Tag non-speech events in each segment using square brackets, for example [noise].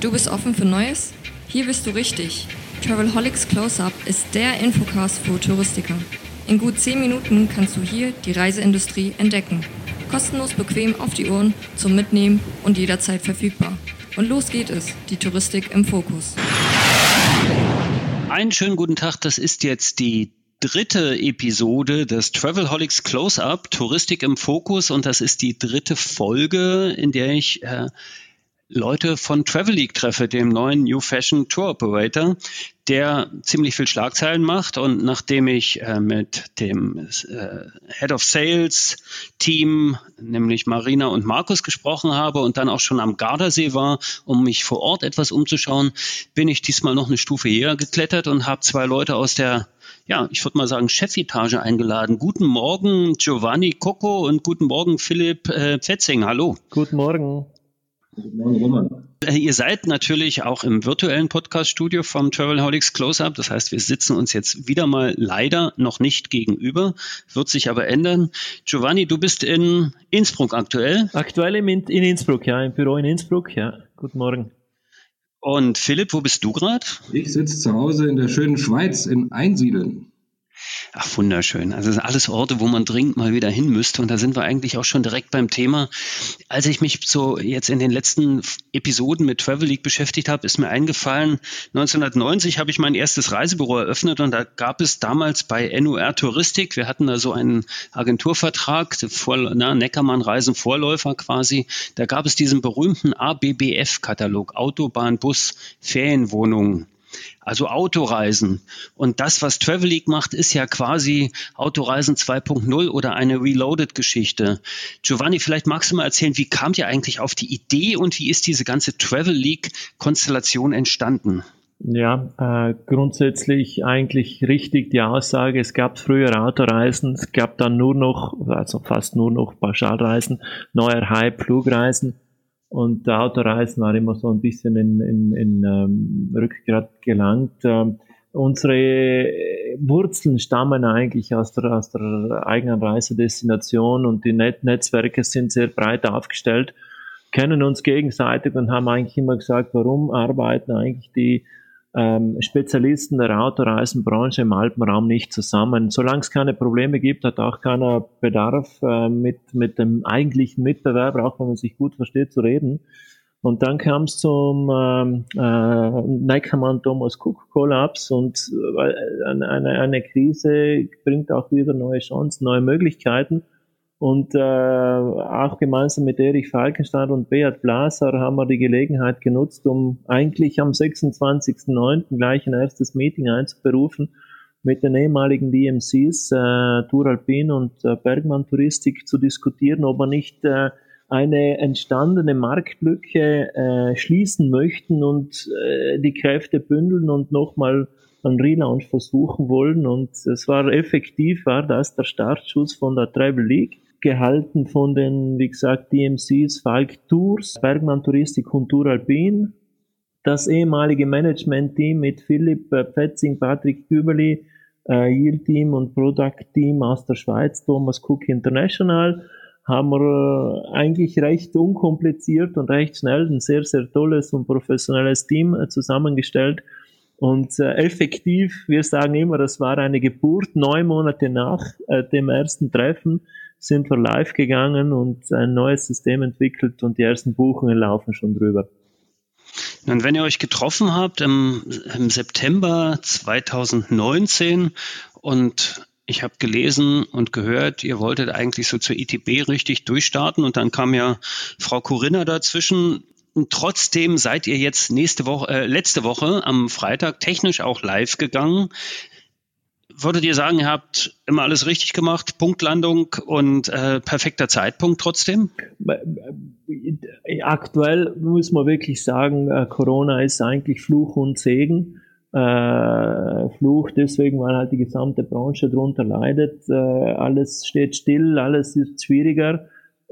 Du bist offen für Neues? Hier bist du richtig. Travelholics Close-Up ist der Infocast für Touristiker. In gut 10 Minuten kannst du hier die Reiseindustrie entdecken. Kostenlos bequem auf die Ohren, zum Mitnehmen und jederzeit verfügbar. Und los geht es, die Touristik im Fokus. Einen schönen guten Tag, das ist jetzt die dritte Episode des Travelholics Close-Up, Touristik im Fokus und das ist die dritte Folge, in der ich äh, Leute von Travel League treffe, dem neuen New Fashion Tour Operator, der ziemlich viel Schlagzeilen macht. Und nachdem ich äh, mit dem äh, Head of Sales Team, nämlich Marina und Markus, gesprochen habe und dann auch schon am Gardasee war, um mich vor Ort etwas umzuschauen, bin ich diesmal noch eine Stufe höher geklettert und habe zwei Leute aus der ja, ich würde mal sagen, Chefetage eingeladen. Guten Morgen, Giovanni Coco und guten Morgen, Philipp äh, Pfetzing. Hallo. Guten Morgen. Guten Morgen, Roman. Äh, ihr seid natürlich auch im virtuellen Podcast-Studio vom Travelholics Close-Up. Das heißt, wir sitzen uns jetzt wieder mal leider noch nicht gegenüber, wird sich aber ändern. Giovanni, du bist in Innsbruck aktuell. Aktuell in, in Innsbruck, ja, im Büro in Innsbruck, ja. Guten Morgen. Und Philipp, wo bist du gerade? Ich sitze zu Hause in der schönen Schweiz in Einsiedeln. Ach, wunderschön. Also das sind alles Orte, wo man dringend mal wieder hin müsste. Und da sind wir eigentlich auch schon direkt beim Thema. Als ich mich so jetzt in den letzten Episoden mit Travel League beschäftigt habe, ist mir eingefallen, 1990 habe ich mein erstes Reisebüro eröffnet und da gab es damals bei NUR Touristik, wir hatten da so einen Agenturvertrag, Vor na, Neckermann Reisen Vorläufer quasi, da gab es diesen berühmten ABBF-Katalog, Autobahn, Bus, Ferienwohnungen also Autoreisen. Und das, was Travel League macht, ist ja quasi Autoreisen 2.0 oder eine Reloaded-Geschichte. Giovanni, vielleicht magst du mal erzählen, wie kamt ihr eigentlich auf die Idee und wie ist diese ganze Travel League-Konstellation entstanden? Ja, äh, grundsätzlich eigentlich richtig die Aussage, es gab früher Autoreisen, es gab dann nur noch, also fast nur noch Pauschalreisen, neuer Hype, Flugreisen und Autoreisen war immer so ein bisschen in, in, in ähm, Rückgrat gelangt. Ähm, unsere Wurzeln stammen eigentlich aus der, aus der eigenen Reisedestination und die Net Netzwerke sind sehr breit aufgestellt, kennen uns gegenseitig und haben eigentlich immer gesagt, warum arbeiten eigentlich die ähm, Spezialisten der Autoreisenbranche im Alpenraum nicht zusammen. Solange es keine Probleme gibt, hat auch keiner Bedarf, äh, mit, mit dem eigentlichen Mitbewerber, auch wenn man sich gut versteht, zu reden. Und dann kam es zum ähm, äh, Neckermann Thomas Cook Kollaps und äh, eine, eine Krise bringt auch wieder neue Chancen, neue Möglichkeiten. Und äh, auch gemeinsam mit Erich Falkenstein und Beat Blaser haben wir die Gelegenheit genutzt, um eigentlich am 26.09. gleich ein erstes Meeting einzuberufen mit den ehemaligen DMCs, äh, Tour Alpin und äh, Bergmann Touristik zu diskutieren, ob wir nicht äh, eine entstandene Marktlücke äh, schließen möchten und äh, die Kräfte bündeln und nochmal einen Relaunch versuchen wollen. Und es war effektiv, war das der Startschuss von der Travel League gehalten von den, wie gesagt, DMCs Falk Tours, Bergmann Touristik und Tour Alpin. Das ehemalige Management-Team mit Philipp äh, Petzing, Patrick Küberli, äh, Yield Team und Product Team aus der Schweiz, Thomas Cook International, haben wir äh, eigentlich recht unkompliziert und recht schnell ein sehr, sehr tolles und professionelles Team zusammengestellt. Und effektiv, wir sagen immer, das war eine Geburt, neun Monate nach dem ersten Treffen sind wir live gegangen und ein neues System entwickelt und die ersten Buchungen laufen schon drüber. Und wenn ihr euch getroffen habt im, im September 2019 und ich habe gelesen und gehört, ihr wolltet eigentlich so zur ITB richtig durchstarten und dann kam ja Frau Corinna dazwischen. Und trotzdem seid ihr jetzt nächste Woche, äh, letzte Woche am Freitag technisch auch live gegangen würdet ihr sagen, ihr habt immer alles richtig gemacht, Punktlandung und äh, perfekter Zeitpunkt trotzdem? Aktuell muss man wirklich sagen, äh, Corona ist eigentlich Fluch und Segen. Äh, Fluch deswegen, weil halt die gesamte Branche darunter leidet. Äh, alles steht still, alles ist schwieriger.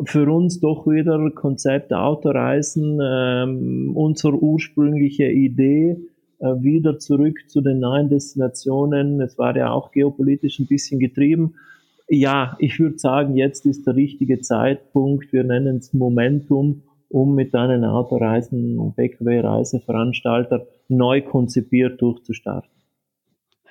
Für uns doch wieder Konzept Autoreisen, ähm, unsere ursprüngliche Idee äh, wieder zurück zu den neuen Destinationen. Es war ja auch geopolitisch ein bisschen getrieben. Ja, ich würde sagen, jetzt ist der richtige Zeitpunkt. Wir nennen es Momentum, um mit deinen Autoreisen, BKW-Reiseveranstalter neu konzipiert durchzustarten.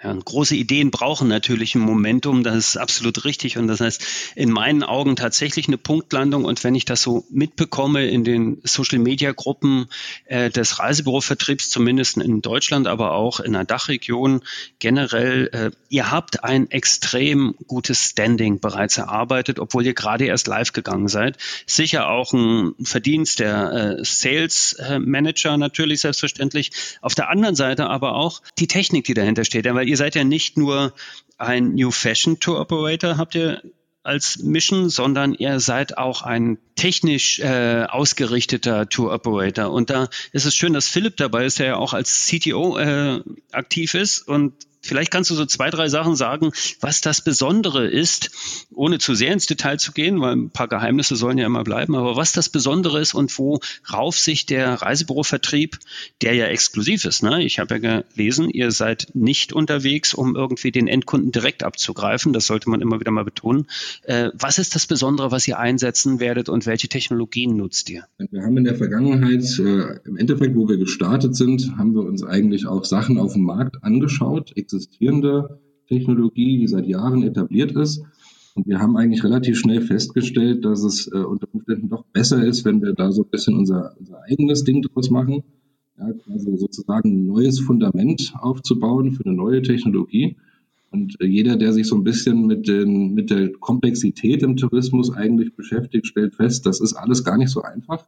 Ja, große Ideen brauchen natürlich ein Momentum, das ist absolut richtig. Und das heißt, in meinen Augen tatsächlich eine Punktlandung. Und wenn ich das so mitbekomme in den Social-Media-Gruppen äh, des Reisebürovertriebs, zumindest in Deutschland, aber auch in der Dachregion generell, äh, ihr habt ein extrem gutes Standing bereits erarbeitet, obwohl ihr gerade erst live gegangen seid. Sicher auch ein Verdienst der äh, Sales Manager natürlich selbstverständlich. Auf der anderen Seite aber auch die Technik, die dahinter steht. Ja, weil ihr seid ja nicht nur ein New Fashion Tour Operator, habt ihr als Mission, sondern ihr seid auch ein technisch äh, ausgerichteter Tour Operator. Und da ist es schön, dass Philipp dabei ist, der ja auch als CTO äh, aktiv ist und Vielleicht kannst du so zwei, drei Sachen sagen, was das Besondere ist, ohne zu sehr ins Detail zu gehen, weil ein paar Geheimnisse sollen ja immer bleiben, aber was das Besondere ist und worauf sich der Reisebürovertrieb, der ja exklusiv ist, ne? ich habe ja gelesen, ihr seid nicht unterwegs, um irgendwie den Endkunden direkt abzugreifen, das sollte man immer wieder mal betonen. Äh, was ist das Besondere, was ihr einsetzen werdet und welche Technologien nutzt ihr? Wir haben in der Vergangenheit, äh, im Endeffekt, wo wir gestartet sind, haben wir uns eigentlich auch Sachen auf dem Markt angeschaut, existierende Technologie, die seit Jahren etabliert ist. Und wir haben eigentlich relativ schnell festgestellt, dass es äh, unter Umständen doch besser ist, wenn wir da so ein bisschen unser, unser eigenes Ding draus machen. Ja, also sozusagen ein neues Fundament aufzubauen für eine neue Technologie. Und äh, jeder, der sich so ein bisschen mit, den, mit der Komplexität im Tourismus eigentlich beschäftigt, stellt fest, das ist alles gar nicht so einfach.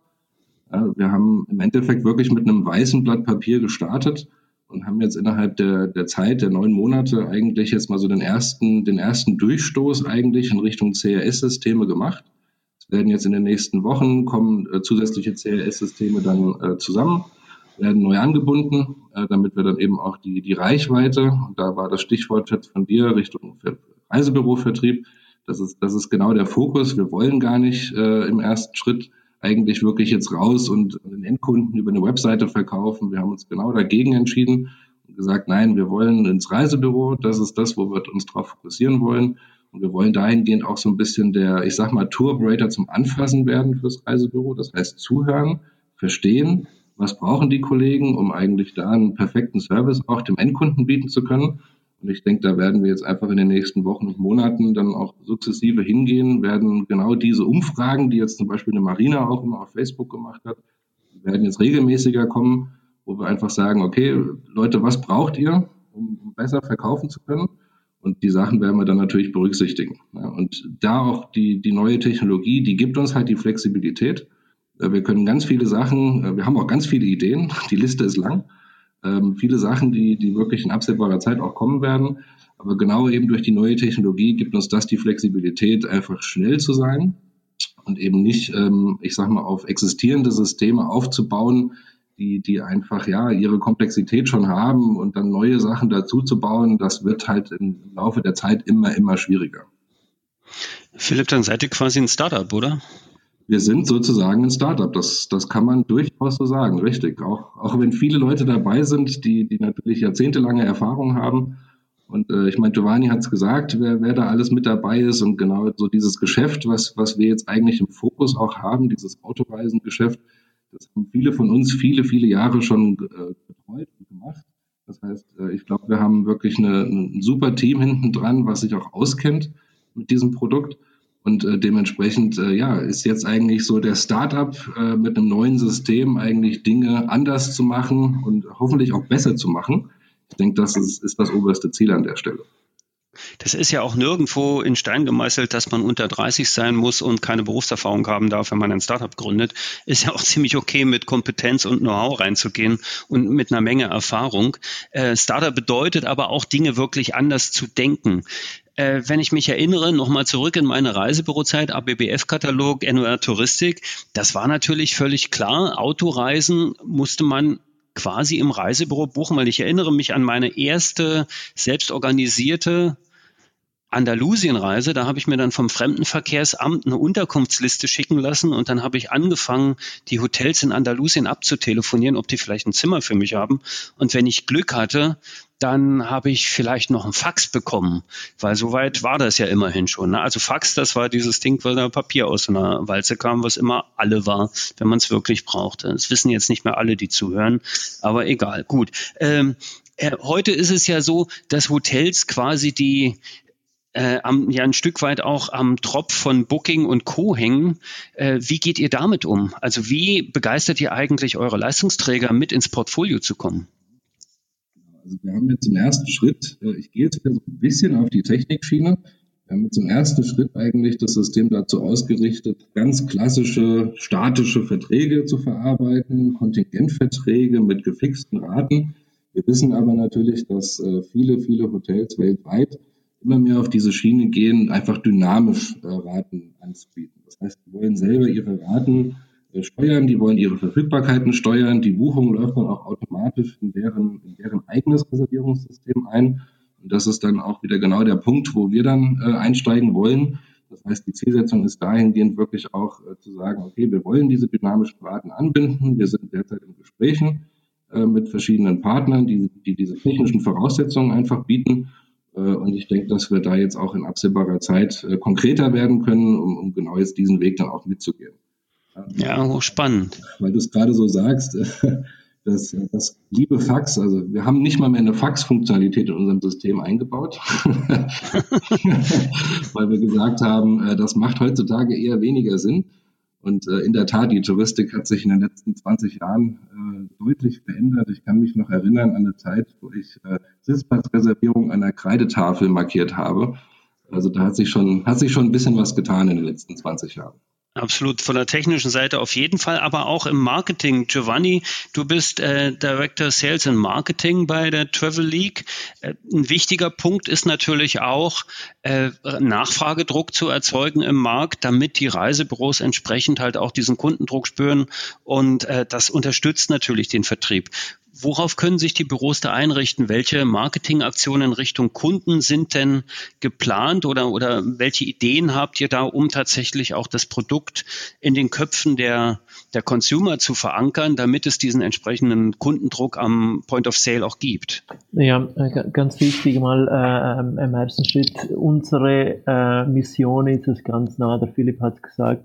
Ja, wir haben im Endeffekt wirklich mit einem weißen Blatt Papier gestartet und haben jetzt innerhalb der, der Zeit der neun Monate eigentlich jetzt mal so den ersten, den ersten Durchstoß eigentlich in Richtung CRS-Systeme gemacht. Es werden jetzt in den nächsten Wochen kommen äh, zusätzliche CRS-Systeme dann äh, zusammen, werden neu angebunden, äh, damit wir dann eben auch die, die Reichweite, und da war das Stichwort jetzt von dir Richtung Reisebürovertrieb, das ist, das ist genau der Fokus. Wir wollen gar nicht äh, im ersten Schritt eigentlich wirklich jetzt raus und den Endkunden über eine Webseite verkaufen. Wir haben uns genau dagegen entschieden und gesagt, nein, wir wollen ins Reisebüro. Das ist das, wo wir uns darauf fokussieren wollen. Und wir wollen dahingehend auch so ein bisschen der, ich sag mal, Tour Operator zum Anfassen werden fürs Reisebüro. Das heißt, zuhören, verstehen, was brauchen die Kollegen, um eigentlich da einen perfekten Service auch dem Endkunden bieten zu können. Und ich denke, da werden wir jetzt einfach in den nächsten Wochen und Monaten dann auch sukzessive hingehen, werden genau diese Umfragen, die jetzt zum Beispiel eine Marina auch immer auf Facebook gemacht hat, werden jetzt regelmäßiger kommen, wo wir einfach sagen, okay, Leute, was braucht ihr, um besser verkaufen zu können? Und die Sachen werden wir dann natürlich berücksichtigen. Und da auch die, die neue Technologie, die gibt uns halt die Flexibilität. Wir können ganz viele Sachen, wir haben auch ganz viele Ideen, [laughs] die Liste ist lang ähm, viele Sachen, die, die wirklich in absehbarer Zeit auch kommen werden. Aber genau eben durch die neue Technologie gibt uns das die Flexibilität, einfach schnell zu sein und eben nicht, ähm, ich sag mal, auf existierende Systeme aufzubauen, die, die einfach ja ihre Komplexität schon haben und dann neue Sachen dazu zu bauen, das wird halt im Laufe der Zeit immer, immer schwieriger. Philipp, dann seid ihr quasi ein Startup, oder? Wir sind sozusagen ein Startup. Das, das kann man durchaus so sagen, richtig. Auch, auch wenn viele Leute dabei sind, die, die natürlich jahrzehntelange Erfahrung haben. Und äh, ich meine, Giovanni hat es gesagt, wer, wer da alles mit dabei ist und genau so dieses Geschäft, was, was wir jetzt eigentlich im Fokus auch haben, dieses Autoreisengeschäft, das haben viele von uns viele, viele Jahre schon äh, betreut und gemacht. Das heißt, äh, ich glaube, wir haben wirklich eine, ein super Team hinten dran, was sich auch auskennt mit diesem Produkt. Und äh, dementsprechend, äh, ja, ist jetzt eigentlich so der Startup äh, mit einem neuen System eigentlich Dinge anders zu machen und hoffentlich auch besser zu machen. Ich denke, das ist, ist das oberste Ziel an der Stelle. Das ist ja auch nirgendwo in Stein gemeißelt, dass man unter 30 sein muss und keine Berufserfahrung haben darf, wenn man ein Startup gründet. Ist ja auch [laughs] ziemlich okay, mit Kompetenz und Know-how reinzugehen und mit einer Menge Erfahrung. Äh, Startup bedeutet aber auch Dinge wirklich anders zu denken äh, wenn ich mich erinnere, nochmal zurück in meine Reisebürozeit, ABBF-Katalog, NOR Touristik, das war natürlich völlig klar. Autoreisen musste man quasi im Reisebüro buchen, weil ich erinnere mich an meine erste selbstorganisierte Andalusienreise, da habe ich mir dann vom Fremdenverkehrsamt eine Unterkunftsliste schicken lassen und dann habe ich angefangen, die Hotels in Andalusien abzutelefonieren, ob die vielleicht ein Zimmer für mich haben. Und wenn ich Glück hatte, dann habe ich vielleicht noch einen Fax bekommen, weil soweit war das ja immerhin schon. Ne? Also Fax, das war dieses Ding, weil da Papier aus einer Walze kam, was immer alle war, wenn man es wirklich brauchte. Das wissen jetzt nicht mehr alle, die zuhören, aber egal. Gut. Ähm, äh, heute ist es ja so, dass Hotels quasi die äh, am, ja ein Stück weit auch am Tropf von Booking und Co. hängen. Äh, wie geht ihr damit um? Also wie begeistert ihr eigentlich eure Leistungsträger mit ins Portfolio zu kommen? Also wir haben jetzt im ersten Schritt, äh, ich gehe jetzt wieder so ein bisschen auf die Technikschiene, wir haben im ersten Schritt eigentlich das System dazu ausgerichtet, ganz klassische statische Verträge zu verarbeiten, Kontingentverträge mit gefixten Raten. Wir wissen aber natürlich, dass äh, viele, viele Hotels weltweit immer mehr auf diese Schiene gehen, einfach dynamisch äh, Raten anzubieten. Das heißt, die wollen selber ihre Raten äh, steuern, die wollen ihre Verfügbarkeiten steuern, die Buchung läuft dann auch automatisch in deren, in deren eigenes Reservierungssystem ein. Und das ist dann auch wieder genau der Punkt, wo wir dann äh, einsteigen wollen. Das heißt, die Zielsetzung ist dahingehend wirklich auch äh, zu sagen, okay, wir wollen diese dynamischen Raten anbinden. Wir sind derzeit in Gesprächen äh, mit verschiedenen Partnern, die, die diese technischen Voraussetzungen einfach bieten. Äh, und ich denke, dass wir da jetzt auch in absehbarer Zeit äh, konkreter werden können, um, um genau jetzt diesen Weg dann auch mitzugehen. Ja, spannend. Weil du es gerade so sagst, [laughs] das, das liebe Fax, also wir haben nicht mal mehr eine Fax-Funktionalität in unserem System eingebaut, [laughs] [laughs] weil wir gesagt haben, äh, das macht heutzutage eher weniger Sinn. Und äh, in der Tat, die Touristik hat sich in den letzten 20 Jahren äh, deutlich verändert. Ich kann mich noch erinnern an eine Zeit, wo ich äh, Sitzplatzreservierung an der Kreidetafel markiert habe. Also da hat sich schon, hat sich schon ein bisschen was getan in den letzten 20 Jahren. Absolut, von der technischen Seite auf jeden Fall, aber auch im Marketing. Giovanni, du bist äh, Director Sales and Marketing bei der Travel League. Äh, ein wichtiger Punkt ist natürlich auch, äh, Nachfragedruck zu erzeugen im Markt, damit die Reisebüros entsprechend halt auch diesen Kundendruck spüren und äh, das unterstützt natürlich den Vertrieb. Worauf können sich die Büros da einrichten? Welche Marketingaktionen Richtung Kunden sind denn geplant oder, oder welche Ideen habt ihr da, um tatsächlich auch das Produkt in den Köpfen der, der Consumer zu verankern, damit es diesen entsprechenden Kundendruck am Point of Sale auch gibt? Ja, äh, ganz wichtig mal äh, im ersten Schritt. Unsere äh, Mission ist es ganz nah, der Philipp hat gesagt,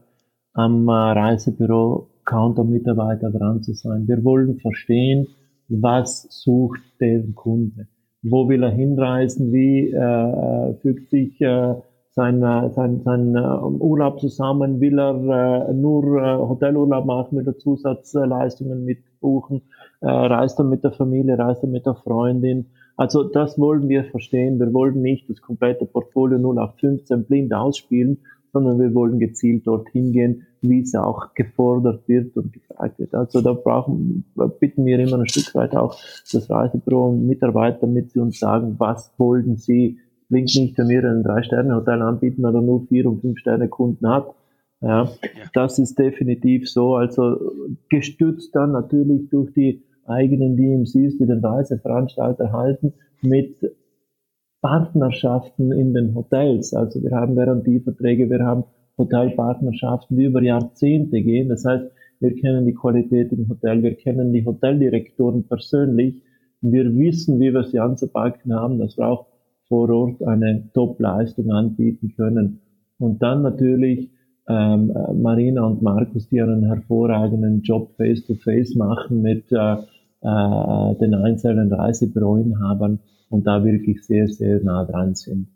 am äh, Reisebüro Counter-Mitarbeiter dran zu sein. Wir wollen verstehen, was sucht der Kunde? Wo will er hinreisen? Wie äh, fügt sich äh, sein, äh, sein, sein äh, Urlaub zusammen? Will er äh, nur äh, Hotelurlaub machen, will er Zusatzleistungen mitbuchen? Äh, reist er mit der Familie, reist er mit der Freundin? Also das wollen wir verstehen. Wir wollen nicht das komplette Portfolio 0815 blind ausspielen, sondern wir wollen gezielt dorthin gehen, wie es auch gefordert wird und gefragt wird. Also da brauchen, bitten wir immer ein Stück weit auch das Reisebüro und Mitarbeiter, damit sie uns sagen, was wollen sie. Es bringt nicht, wenn wir ein Drei-Sterne-Hotel anbieten oder nur vier und fünf Sterne Kunden hat. Ja, das ist definitiv so. Also gestützt dann natürlich durch die eigenen DMCs, die den Reiseveranstalter halten, mit Partnerschaften in den Hotels. Also wir haben Garantieverträge, wir haben Hotelpartnerschaften, die über Jahrzehnte gehen. Das heißt, wir kennen die Qualität im Hotel, wir kennen die Hoteldirektoren persönlich, wir wissen, wie wir sie anzupacken haben, dass wir auch vor Ort eine Top-Leistung anbieten können. Und dann natürlich ähm, Marina und Markus, die einen hervorragenden Job face-to-face -face machen mit äh, äh, den einzelnen Reisebüroinhabern und da wirklich sehr, sehr nah dran sind.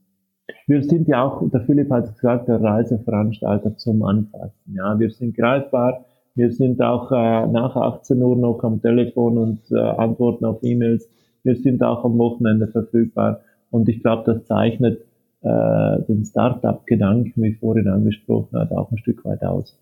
Wir sind ja auch, der Philipp hat gesagt, der Reiseveranstalter zum Anfassen. Ja, wir sind greifbar. Wir sind auch äh, nach 18 Uhr noch am Telefon und äh, antworten auf E-Mails. Wir sind auch am Wochenende verfügbar. Und ich glaube, das zeichnet äh, den Startup-Gedanken, wie vorhin angesprochen habe, auch ein Stück weit aus.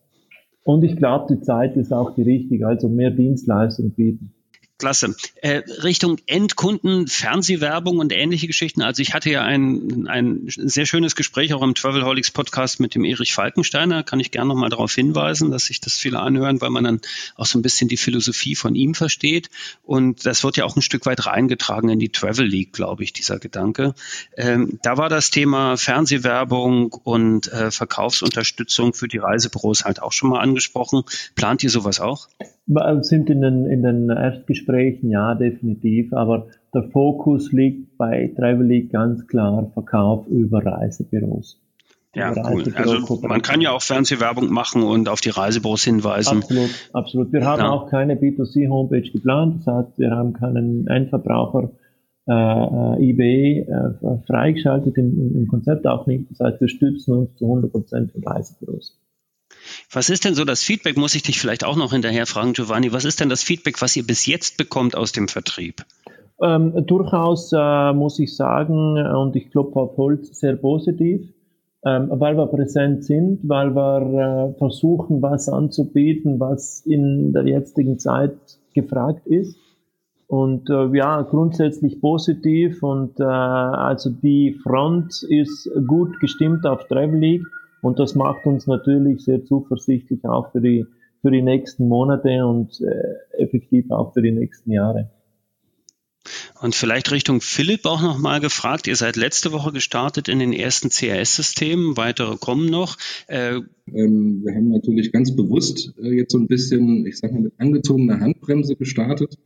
Und ich glaube, die Zeit ist auch die richtige, also mehr Dienstleistung bieten. Klasse. Äh, Richtung Endkunden, Fernsehwerbung und ähnliche Geschichten. Also ich hatte ja ein, ein sehr schönes Gespräch auch im Travelholics Podcast mit dem Erich Falkensteiner. Kann ich gerne nochmal darauf hinweisen, dass sich das viele anhören, weil man dann auch so ein bisschen die Philosophie von ihm versteht. Und das wird ja auch ein Stück weit reingetragen in die Travel League, glaube ich, dieser Gedanke. Ähm, da war das Thema Fernsehwerbung und äh, Verkaufsunterstützung für die Reisebüros halt auch schon mal angesprochen. Plant ihr sowas auch? Sind in den, in den Erstgesprächen, ja, definitiv. Aber der Fokus liegt bei Travel League ganz klar Verkauf über Reisebüros. Ja, cool. Also man kann ja auch Fernsehwerbung machen und auf die Reisebüros hinweisen. Absolut, absolut. Wir haben ja. auch keine B2C-Homepage geplant. Das heißt, wir haben keinen Endverbraucher äh, äh eBay äh, freigeschaltet im, im Konzept auch nicht. Das heißt, wir stützen uns zu 100% von Reisebüros. Was ist denn so das Feedback, muss ich dich vielleicht auch noch hinterher fragen, Giovanni, was ist denn das Feedback, was ihr bis jetzt bekommt aus dem Vertrieb? Ähm, durchaus äh, muss ich sagen, und ich klopfe auf Holz, sehr positiv, ähm, weil wir präsent sind, weil wir äh, versuchen, was anzubieten, was in der jetzigen Zeit gefragt ist. Und äh, ja, grundsätzlich positiv und äh, also die Front ist gut gestimmt auf Travel League und das macht uns natürlich sehr zuversichtlich auch für die, für die nächsten Monate und äh, effektiv auch für die nächsten Jahre. Und vielleicht Richtung Philipp auch nochmal gefragt. Ihr seid letzte Woche gestartet in den ersten CRS-Systemen, weitere kommen noch. Äh, ähm, wir haben natürlich ganz bewusst äh, jetzt so ein bisschen, ich sag mal, mit angezogener Handbremse gestartet.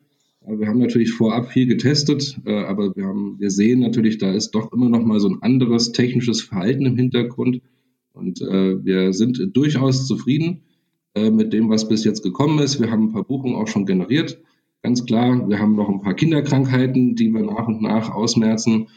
Wir haben natürlich vorab viel getestet, äh, aber wir, haben, wir sehen natürlich, da ist doch immer noch mal so ein anderes technisches Verhalten im Hintergrund. Und äh, wir sind durchaus zufrieden äh, mit dem, was bis jetzt gekommen ist. Wir haben ein paar Buchungen auch schon generiert. Ganz klar, wir haben noch ein paar Kinderkrankheiten, die wir nach und nach ausmerzen.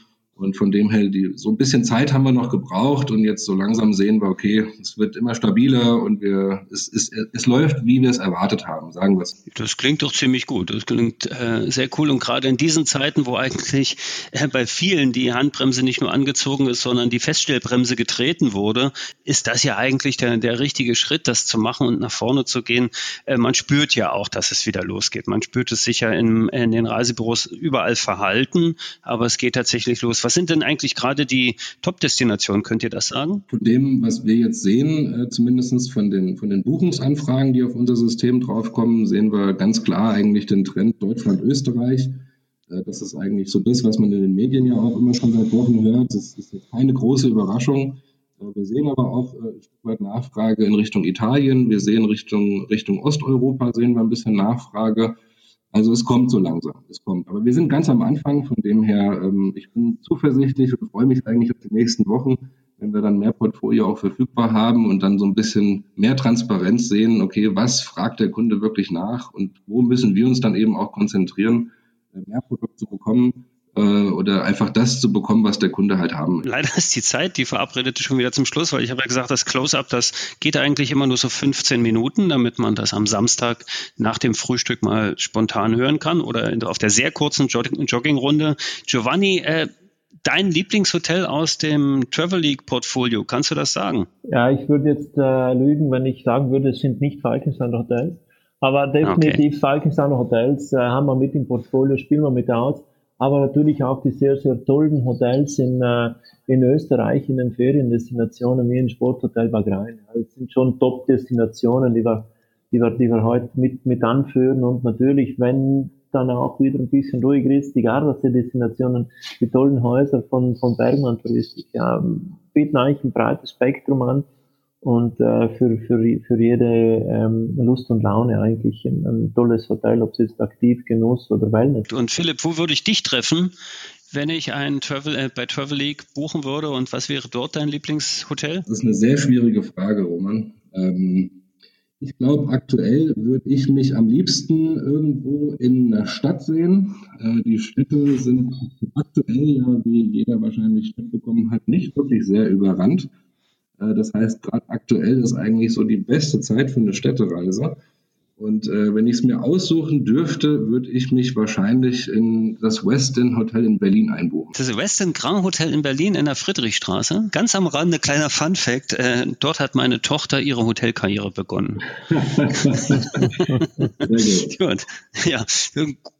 Und von dem her, die, so ein bisschen Zeit haben wir noch gebraucht und jetzt so langsam sehen wir, okay, es wird immer stabiler und wir, es, es, es läuft, wie wir es erwartet haben, sagen wir es. Das klingt doch ziemlich gut. Das klingt äh, sehr cool und gerade in diesen Zeiten, wo eigentlich äh, bei vielen die Handbremse nicht nur angezogen ist, sondern die Feststellbremse getreten wurde, ist das ja eigentlich der, der richtige Schritt, das zu machen und nach vorne zu gehen. Äh, man spürt ja auch, dass es wieder losgeht. Man spürt es sicher in, in den Reisebüros überall verhalten, aber es geht tatsächlich los was sind denn eigentlich gerade die Top-Destinationen? Könnt ihr das sagen? Von dem, was wir jetzt sehen, äh, zumindest von den, von den Buchungsanfragen, die auf unser System draufkommen, sehen wir ganz klar eigentlich den Trend Deutschland-Österreich. Äh, das ist eigentlich so das, was man in den Medien ja auch immer schon seit Wochen hört. Das ist keine große Überraschung. Äh, wir sehen aber auch ein Stück weit Nachfrage in Richtung Italien. Wir sehen Richtung, Richtung Osteuropa sehen wir ein bisschen Nachfrage. Also es kommt so langsam, es kommt. Aber wir sind ganz am Anfang, von dem her, ähm, ich bin zuversichtlich und freue mich eigentlich auf die nächsten Wochen, wenn wir dann mehr Portfolio auch verfügbar haben und dann so ein bisschen mehr Transparenz sehen, okay, was fragt der Kunde wirklich nach und wo müssen wir uns dann eben auch konzentrieren, äh, mehr Produkte zu bekommen, oder einfach das zu bekommen, was der Kunde halt haben will. Leider ist die Zeit, die verabredete, schon wieder zum Schluss, weil ich habe ja gesagt, das Close-up, das geht eigentlich immer nur so 15 Minuten, damit man das am Samstag nach dem Frühstück mal spontan hören kann oder auf der sehr kurzen Joggingrunde. Giovanni, äh, dein Lieblingshotel aus dem Travel League Portfolio, kannst du das sagen? Ja, ich würde jetzt äh, lügen, wenn ich sagen würde, es sind nicht Falkenstein Hotels. Aber definitiv okay. Falkenstein Hotels äh, haben wir mit im Portfolio, spielen wir mit aus aber natürlich auch die sehr, sehr tollen Hotels in, äh, in Österreich, in den Feriendestinationen wie ein Sporthotel Bagrein. Das sind schon Top-Destinationen, die wir, die, wir, die wir heute mit, mit anführen. Und natürlich, wenn dann auch wieder ein bisschen ruhiger ist, die Gardasee-Destinationen, die tollen Häuser von, von Bergmann Touristik, ja, bieten eigentlich ein breites Spektrum an und äh, für, für, für jede ähm, Lust und Laune eigentlich ein, ein tolles Hotel, ob es jetzt aktiv, Genuss oder Wellness. Und Philipp, wo würde ich dich treffen, wenn ich ein Travel, äh, bei Travel League buchen würde und was wäre dort dein Lieblingshotel? Das ist eine sehr schwierige Frage, Roman. Ähm, ich glaube, aktuell würde ich mich am liebsten irgendwo in einer Stadt sehen. Äh, die Städte sind aktuell ja, wie jeder wahrscheinlich mitbekommen hat, nicht wirklich sehr überrannt. Äh, das heißt, gerade aktuell ist eigentlich so die beste Zeit für eine Städtereise. Und äh, wenn ich es mir aussuchen dürfte, würde ich mich wahrscheinlich in das Westin Hotel in Berlin einbuchen. Das Westin Grand Hotel in Berlin in der Friedrichstraße. Ganz am Rande, kleiner Fun Fact, äh, dort hat meine Tochter ihre Hotelkarriere begonnen. [laughs] gut. gut. Ja,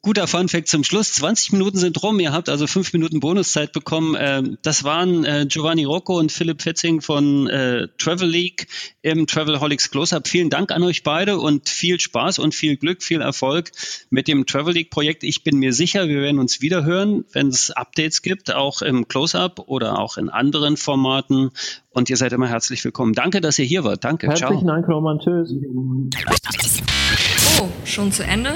guter Fun Fact zum Schluss. 20 Minuten sind rum. Ihr habt also fünf Minuten Bonuszeit bekommen. Ähm, das waren äh, Giovanni Rocco und Philipp Fetzing von äh, Travel League im Travelholics Close-Up. Vielen Dank an euch beide und viel Spaß und viel Glück, viel Erfolg mit dem Travel League Projekt. Ich bin mir sicher, wir werden uns wieder hören, wenn es Updates gibt, auch im Close-Up oder auch in anderen Formaten. Und ihr seid immer herzlich willkommen. Danke, dass ihr hier wart. Danke. Herzlichen Ciao. Dank, Roman. Tschüss. Oh, schon zu Ende?